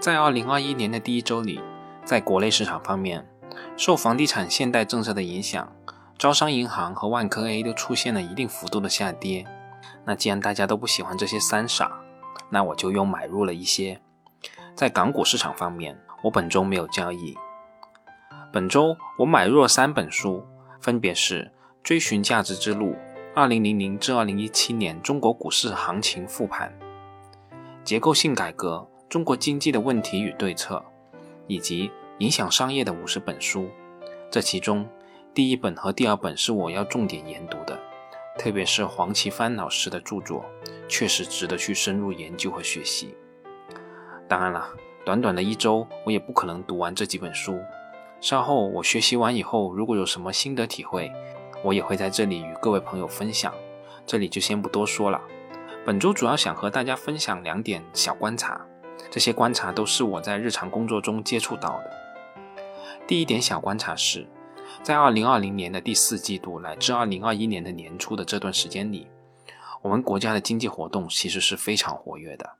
在二零二一年的第一周里，在国内市场方面，受房地产限贷政策的影响，招商银行和万科 A 都出现了一定幅度的下跌。那既然大家都不喜欢这些三傻，那我就又买入了一些。在港股市场方面，我本周没有交易。本周我买入了三本书，分别是《追寻价值之路》（2000 至2017年中国股市行情复盘）、《结构性改革：中国经济的问题与对策》，以及《影响商业的五十本书》。这其中，第一本和第二本是我要重点研读的，特别是黄奇帆老师的著作，确实值得去深入研究和学习。当然了，短短的一周，我也不可能读完这几本书。稍后我学习完以后，如果有什么心得体会，我也会在这里与各位朋友分享。这里就先不多说了。本周主要想和大家分享两点小观察，这些观察都是我在日常工作中接触到的。第一点小观察是，在2020年的第四季度乃至2021年的年初的这段时间里，我们国家的经济活动其实是非常活跃的。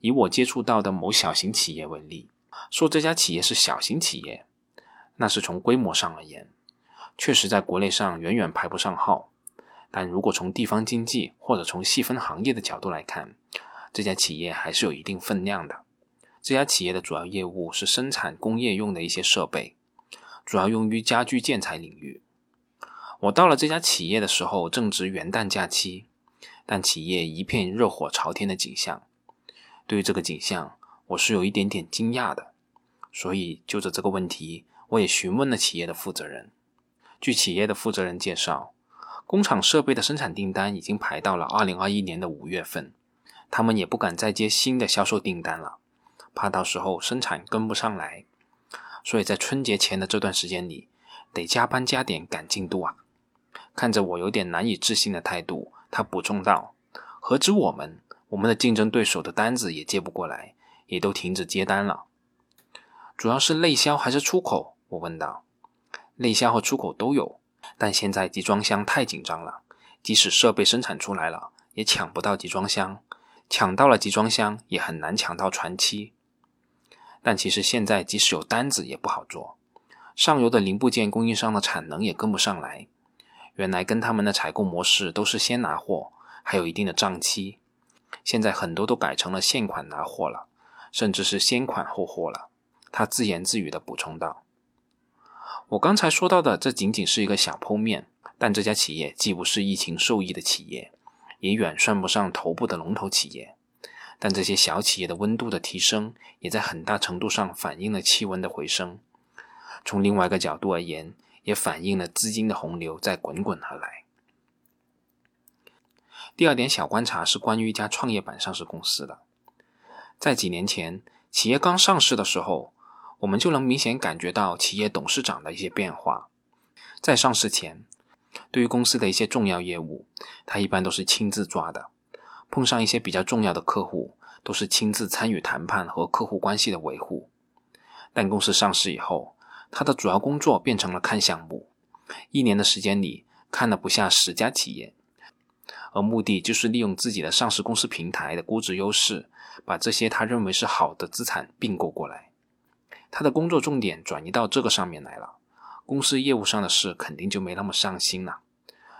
以我接触到的某小型企业为例，说这家企业是小型企业，那是从规模上而言，确实在国内上远远排不上号。但如果从地方经济或者从细分行业的角度来看，这家企业还是有一定分量的。这家企业的主要业务是生产工业用的一些设备，主要用于家居建材领域。我到了这家企业的时候正值元旦假期，但企业一片热火朝天的景象。对于这个景象，我是有一点点惊讶的，所以就着这个问题，我也询问了企业的负责人。据企业的负责人介绍，工厂设备的生产订单已经排到了二零二一年的五月份，他们也不敢再接新的销售订单了，怕到时候生产跟不上来，所以在春节前的这段时间里，得加班加点赶进度啊。看着我有点难以置信的态度，他补充道：“何止我们。”我们的竞争对手的单子也接不过来，也都停止接单了。主要是内销还是出口？我问道。内销和出口都有，但现在集装箱太紧张了，即使设备生产出来了，也抢不到集装箱。抢到了集装箱，也很难抢到船期。但其实现在即使有单子也不好做，上游的零部件供应商的产能也跟不上来。原来跟他们的采购模式都是先拿货，还有一定的账期。现在很多都改成了现款拿货了，甚至是先款后货了。他自言自语地补充道：“我刚才说到的，这仅仅是一个小剖面，但这家企业既不是疫情受益的企业，也远算不上头部的龙头企业。但这些小企业的温度的提升，也在很大程度上反映了气温的回升。从另外一个角度而言，也反映了资金的洪流在滚滚而来。”第二点小观察是关于一家创业板上市公司的。在几年前，企业刚上市的时候，我们就能明显感觉到企业董事长的一些变化。在上市前，对于公司的一些重要业务，他一般都是亲自抓的；碰上一些比较重要的客户，都是亲自参与谈判和客户关系的维护。但公司上市以后，他的主要工作变成了看项目，一年的时间里看了不下十家企业。而目的就是利用自己的上市公司平台的估值优势，把这些他认为是好的资产并购过来。他的工作重点转移到这个上面来了，公司业务上的事肯定就没那么上心了。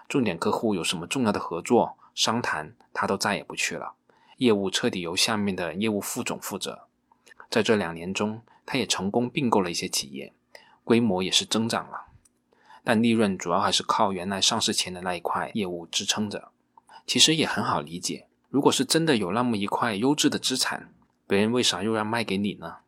重点客户有什么重要的合作商谈，他都再也不去了。业务彻底由下面的业务副总负责。在这两年中，他也成功并购了一些企业，规模也是增长了，但利润主要还是靠原来上市前的那一块业务支撑着。其实也很好理解，如果是真的有那么一块优质的资产，别人为啥又要卖给你呢？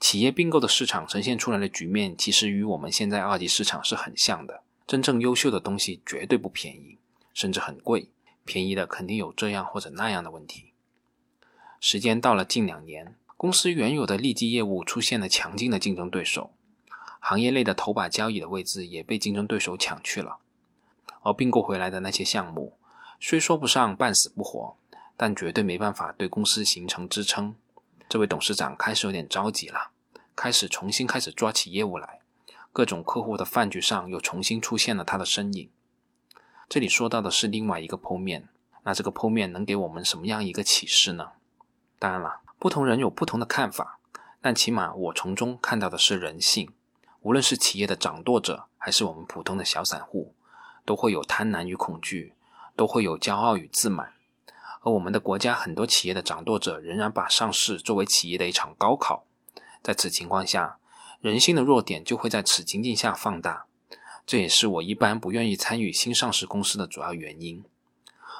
企业并购的市场呈现出来的局面，其实与我们现在二级市场是很像的。真正优秀的东西绝对不便宜，甚至很贵。便宜的肯定有这样或者那样的问题。时间到了近两年，公司原有的利基业务出现了强劲的竞争对手，行业内的头把交椅的位置也被竞争对手抢去了，而并购回来的那些项目。虽说不上半死不活，但绝对没办法对公司形成支撑。这位董事长开始有点着急了，开始重新开始抓起业务来。各种客户的饭局上又重新出现了他的身影。这里说到的是另外一个剖面，那这个剖面能给我们什么样一个启示呢？当然了，不同人有不同的看法，但起码我从中看到的是人性。无论是企业的掌舵者，还是我们普通的小散户，都会有贪婪与恐惧，都会有骄傲与自满。而我们的国家很多企业的掌舵者仍然把上市作为企业的一场高考。在此情况下，人性的弱点就会在此情境下放大。这也是我一般不愿意参与新上市公司的主要原因。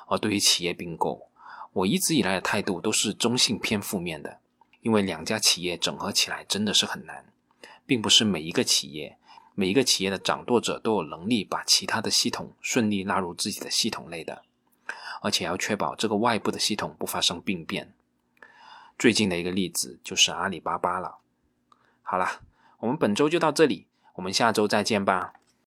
而对于企业并购，我一直以来的态度都是中性偏负面的，因为两家企业整合起来真的是很难，并不是每一个企业、每一个企业的掌舵者都有能力把其他的系统顺利纳入自己的系统内的，而且要确保这个外部的系统不发生病变。最近的一个例子就是阿里巴巴了。好了，我们本周就到这里，我们下周再见吧。